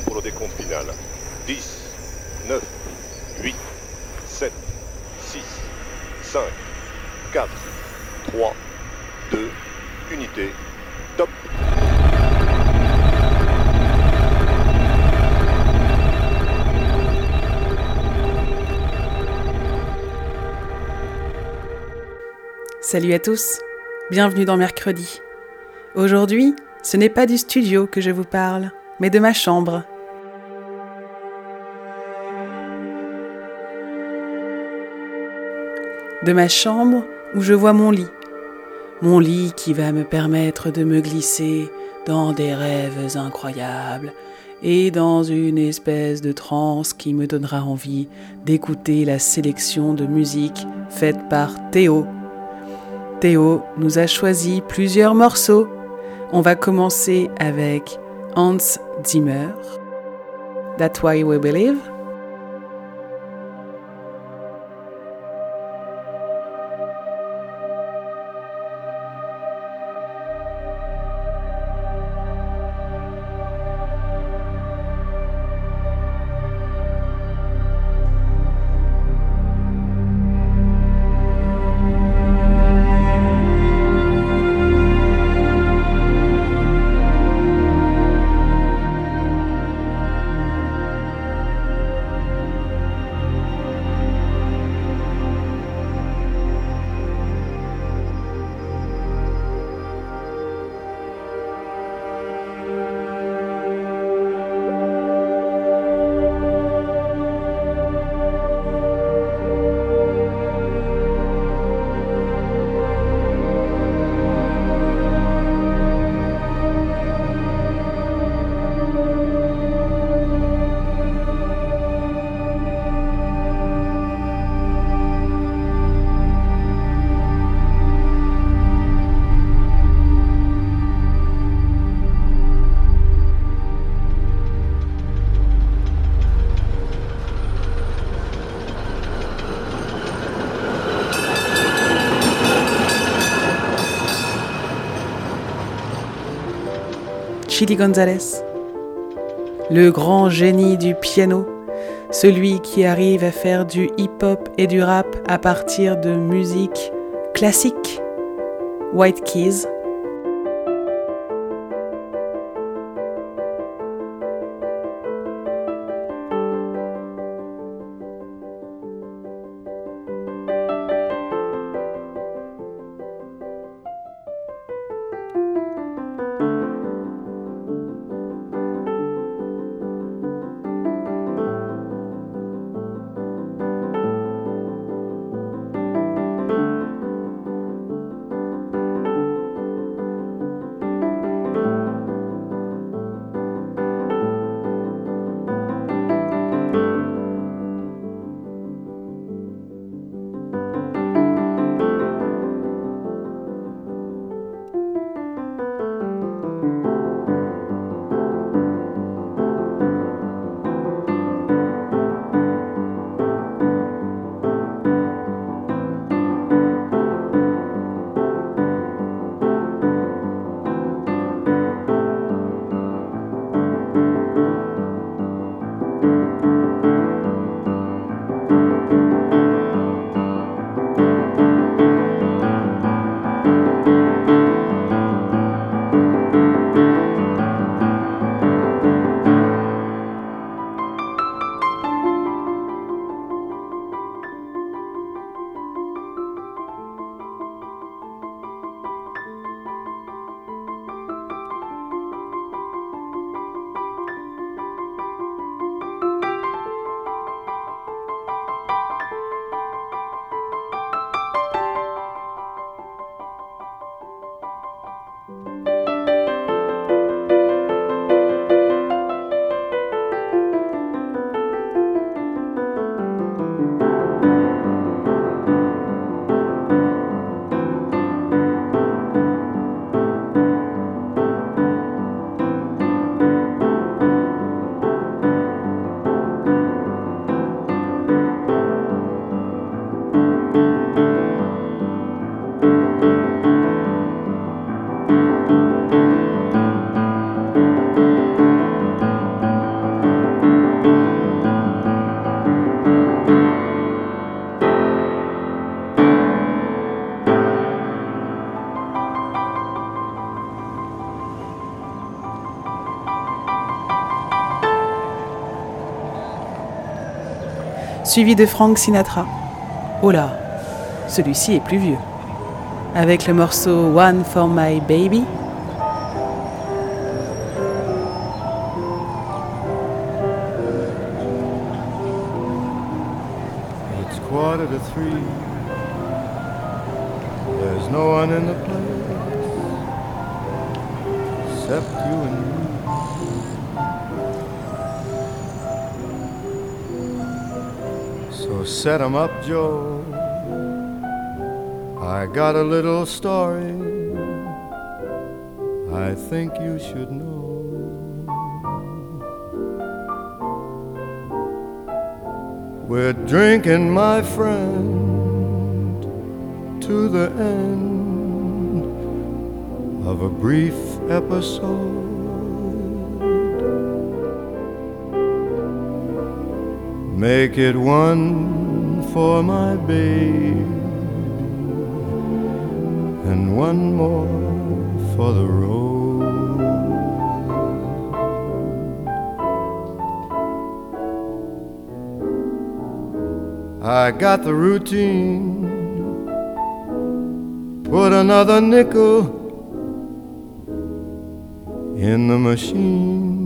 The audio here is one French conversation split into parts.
Pour le décompte final. 10, 9, 8, 7, 6, 5, 4, 3, 2, unité, top Salut à tous, bienvenue dans Mercredi. Aujourd'hui, ce n'est pas du studio que je vous parle, mais de ma chambre. De ma chambre où je vois mon lit. Mon lit qui va me permettre de me glisser dans des rêves incroyables et dans une espèce de transe qui me donnera envie d'écouter la sélection de musique faite par Théo. Théo nous a choisi plusieurs morceaux on va commencer avec Hans Zimmer, That's Why We Believe. Chili Gonzalez, le grand génie du piano, celui qui arrive à faire du hip-hop et du rap à partir de musique classique, White Keys, suivi de Frank Sinatra. Oh là, celui-ci est plus vieux. Avec le morceau One for My Baby. It's quarter to three. There's no one in the place except you and me. So set 'em up, Joe. I got a little story I think you should know. We're drinking, my friend, to the end of a brief episode. Make it one for my baby and one more for the road. I got the routine. Put another nickel in the machine.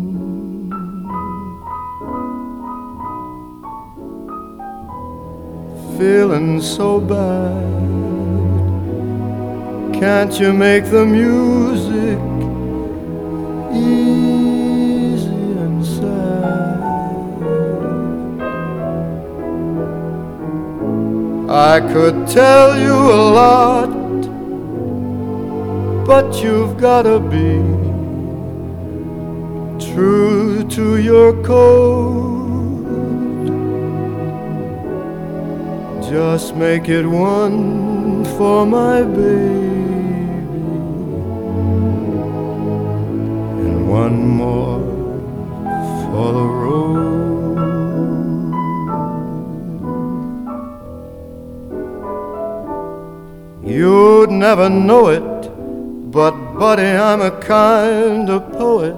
Feeling so bad. Can't you make the music easy and sad? I could tell you a lot, but you've gotta be true to your code. Just make it one for my baby and one more for the road. You'd never know it, but buddy, I'm a kind of poet,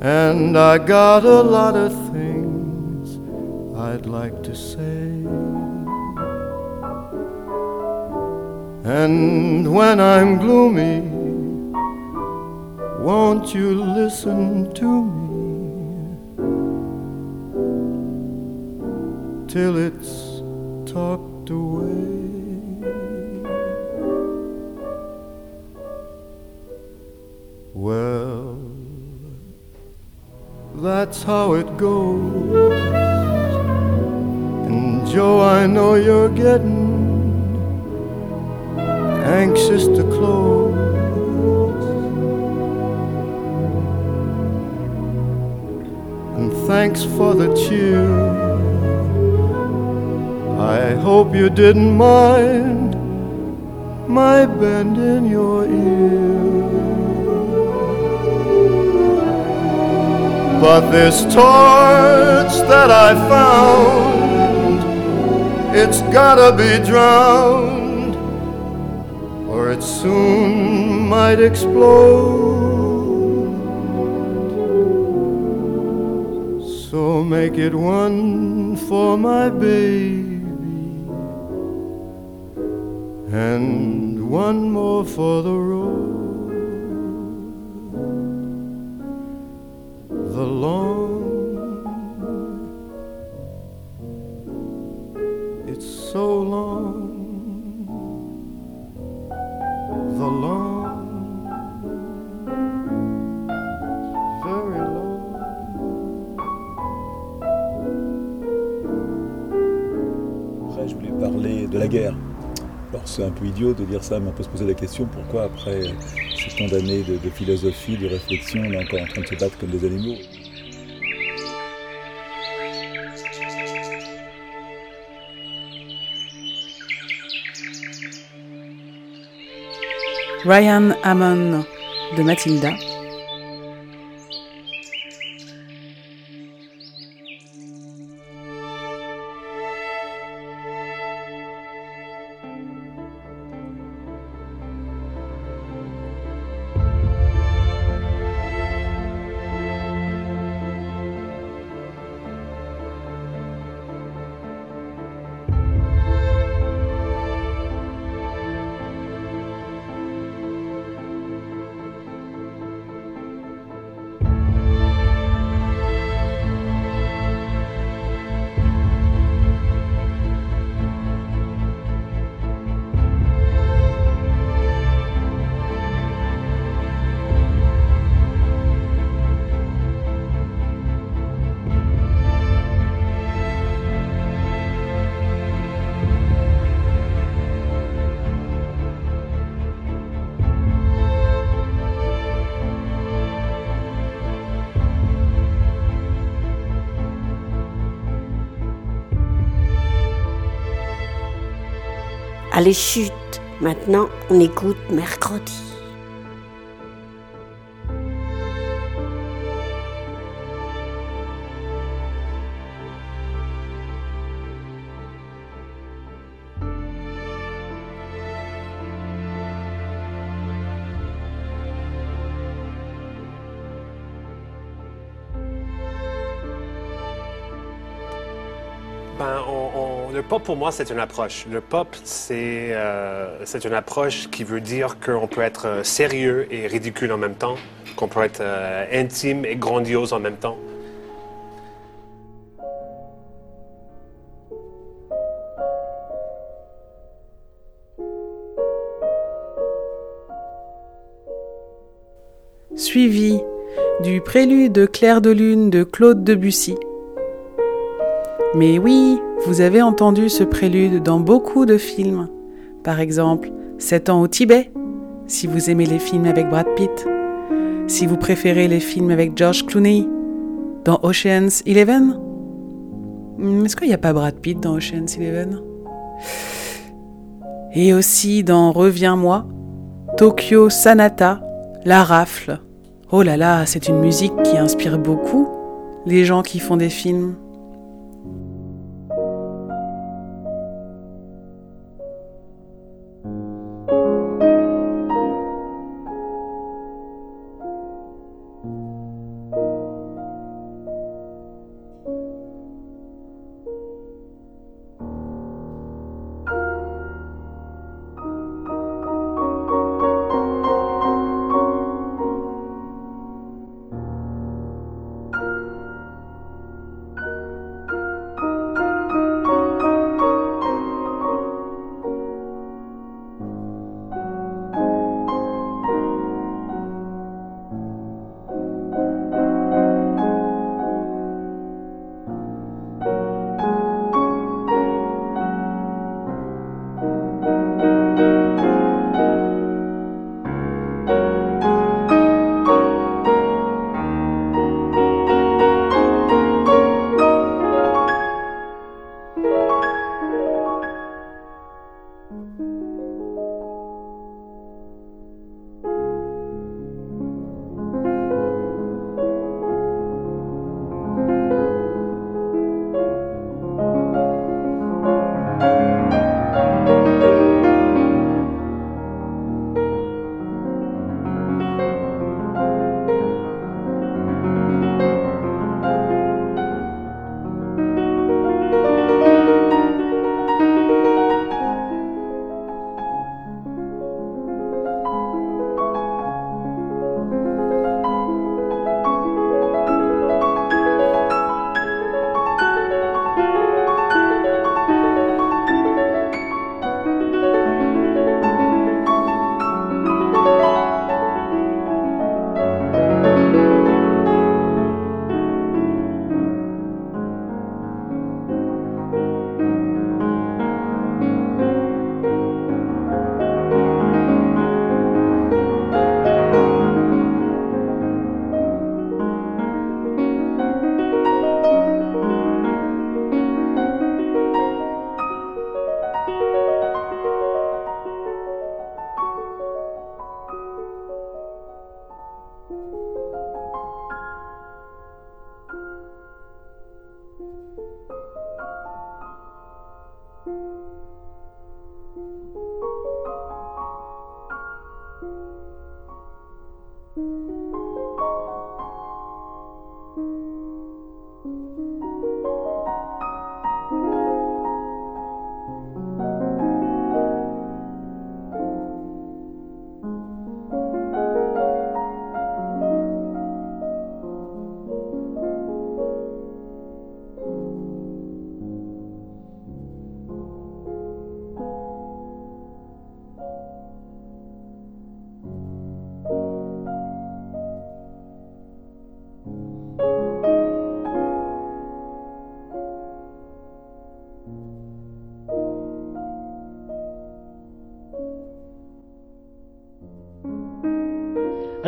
and I got a lot of things I'd like to say. And when I'm gloomy, won't you listen to me till it's talked away? Well, that's how it goes. And Joe, I know you're getting anxious to close. And thanks for the cheer. I hope you didn't mind my bending your ear. But this torch that I found, it's gotta be drowned, it soon might explode. So make it one for my baby, and one more for the road. C'est un peu idiot de dire ça, mais on peut se poser la question pourquoi après ces tant d'années de, de philosophie, de réflexion, on est encore en train de se battre comme des animaux? Ryan Hammond de Matilda. Allez, chute. Maintenant, on écoute mercredi. Ben, on- le pop, pour moi, c'est une approche. Le pop, c'est euh, une approche qui veut dire qu'on peut être euh, sérieux et ridicule en même temps, qu'on peut être euh, intime et grandiose en même temps. Suivi du prélude de Clair de Lune de Claude Debussy. Mais oui, vous avez entendu ce prélude dans beaucoup de films. Par exemple, 7 ans au Tibet, si vous aimez les films avec Brad Pitt. Si vous préférez les films avec George Clooney, dans Ocean's Eleven. Hmm, Est-ce qu'il n'y a pas Brad Pitt dans Ocean's Eleven? Et aussi dans Reviens-moi, Tokyo Sanata, La Rafle. Oh là là, c'est une musique qui inspire beaucoup les gens qui font des films.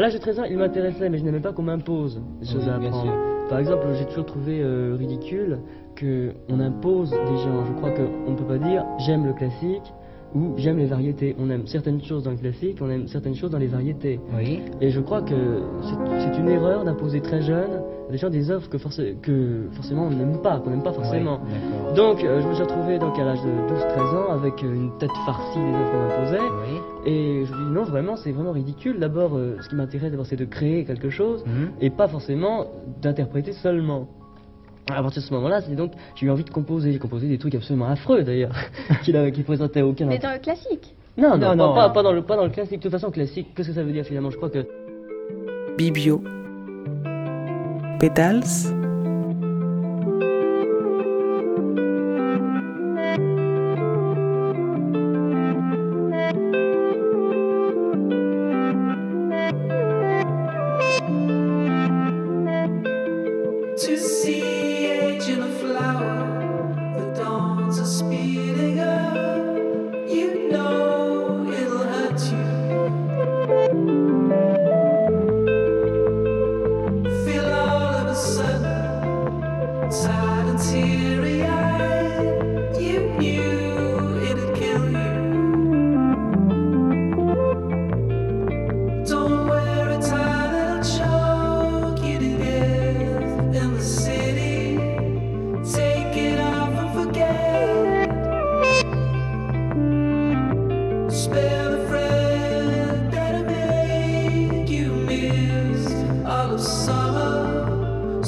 À l'âge de 13 ans, il m'intéressait, mais je n'aimais pas qu'on m'impose des choses à Oui, bien apprendre. Par exemple, j'ai toujours trouvé euh, ridicule qu'on impose des gens. Je crois qu'on ne peut pas dire j'aime le classique, où j'aime les variétés. On aime certaines choses dans le classique, on aime certaines choses dans les variétés. Oui. Et je crois que c'est- une erreur d'imposer très jeune des gens des œuvres que, forcé- que forcément on n'aime pas, qu'on n'aime pas forcément. Oui. Donc euh, je me suis retrouvé donc à l'âge de 12-13 ans avec euh, une tête farcie des œuvres qu'on m'imposait. Oui. Et je me dis non vraiment c'est vraiment ridicule. D'abord euh, ce qui m'intéresse d'abord c'est de créer quelque chose Mhm. et pas forcément d'interpréter seulement. À partir de ce moment-là, c'est donc j'ai eu envie de composer. J'ai composé des trucs absolument affreux d'ailleurs, qui, qui présentaient aucun Mais dans le classique. Non, non, Non, pas, non. Pas, pas dans le, pas dans le classique. De toute façon, classique, qu'est-ce que ça veut dire finalement? Je crois que Bibio. Pédales.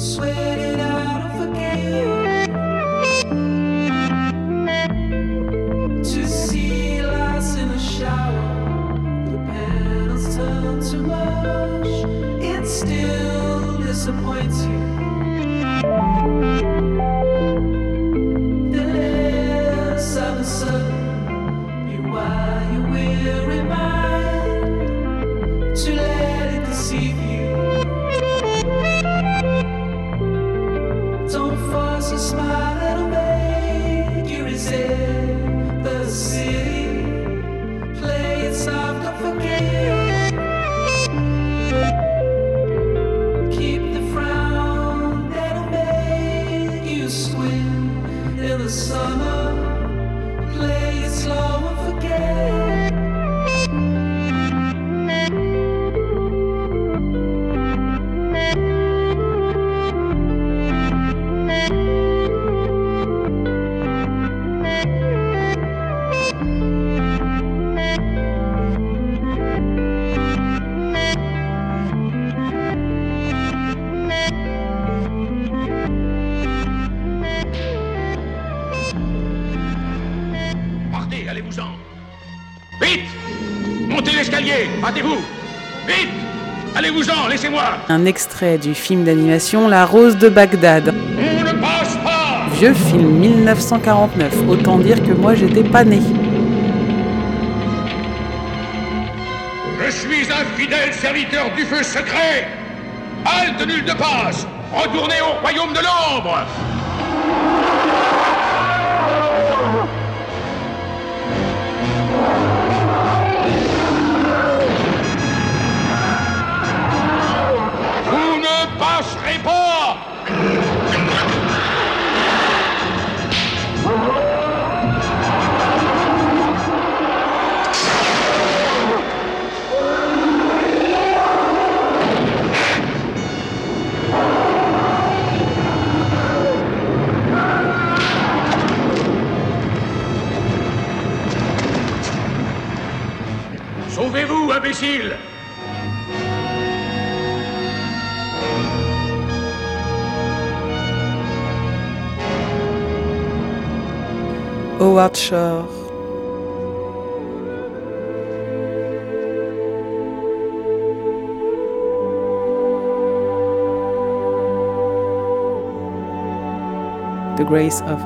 swim. Un extrait du film d'animation La Rose de Bagdad. On ne Vieux film 1949. Autant dire que moi j'étais pas né. Je suis un fidèle serviteur du feu secret Halte nulle de passe Retournez au royaume de l'ombre imbécile Howard Shore. The Grace of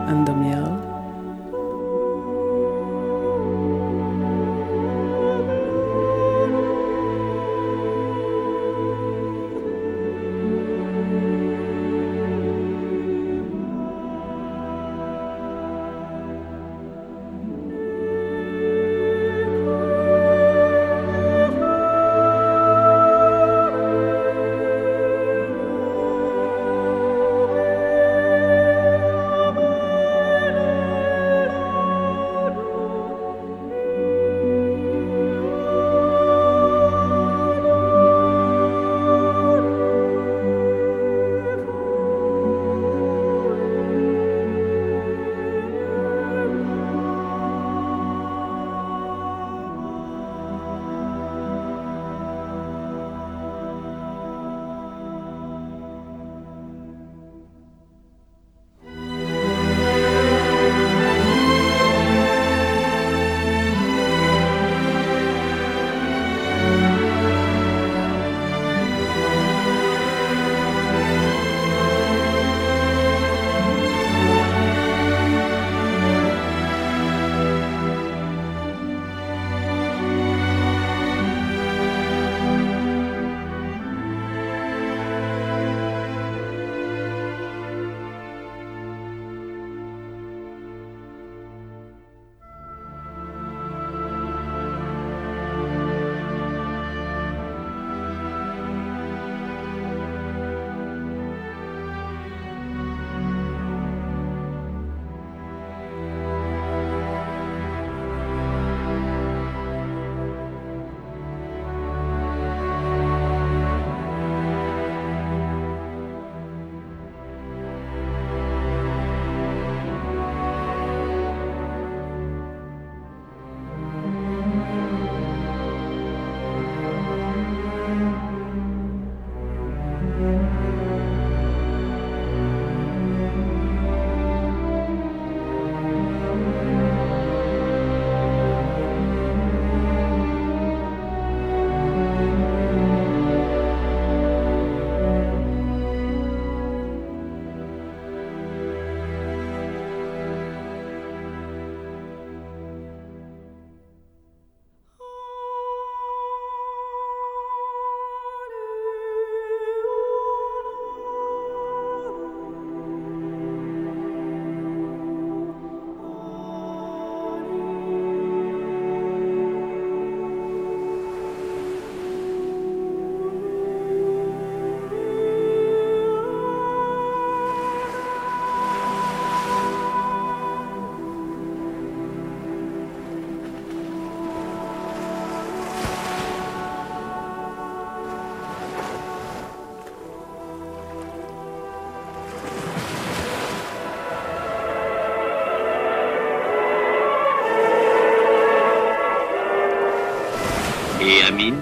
Endomiel.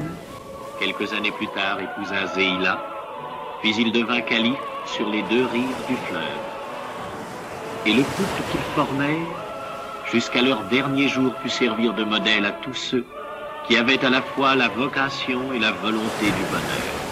quelques années plus tard, épousa Zéila, puis il devint calife sur les deux rives du fleuve. Et le couple qu'ils formèrent, jusqu'à leur dernier jour, put servir de modèle à tous ceux qui avaient à la fois la vocation et la volonté du bonheur.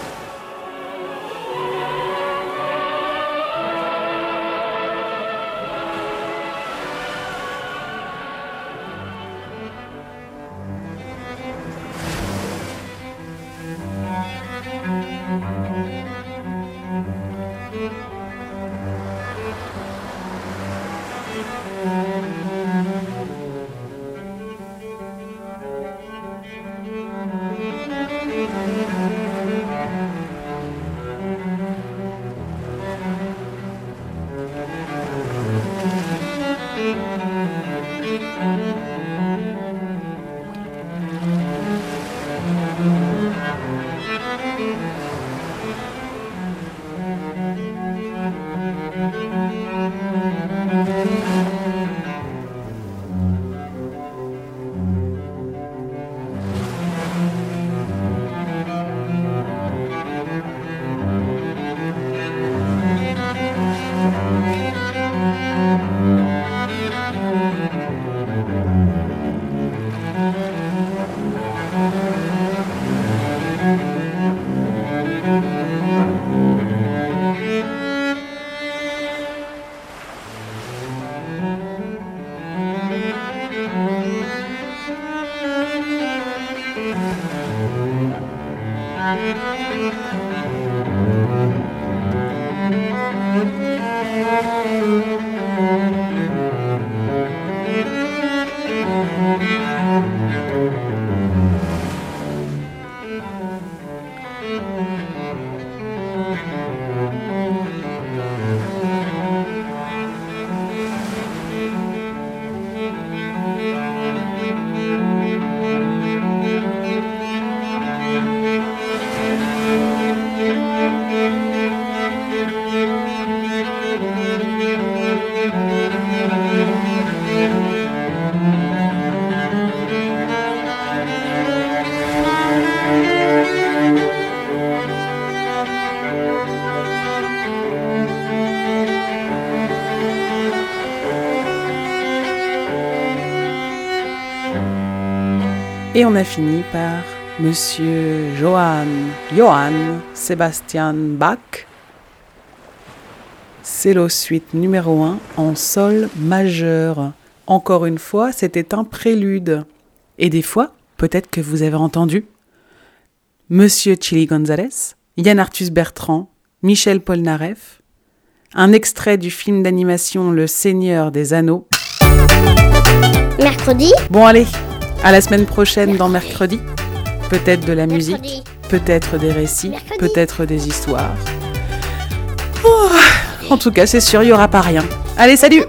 Thank you. Et on a fini par Monsieur Johann Johann Sebastian Bach. Cello suite numéro 1 en sol majeur. Encore une fois, c'était un prélude. Et des fois, peut-être que vous avez entendu Monsieur Chili Gonzalez, Yann Arthus Bertrand, Michel Polnareff, un extrait du film d'animation Le Seigneur des Anneaux. Mercredi Bon allez, à la semaine prochaine dans Mercredi. Peut-être de la musique, peut-être des récits, peut-être des histoires. Oh, en tout cas, c'est sûr, il n'y aura pas rien. Allez, salut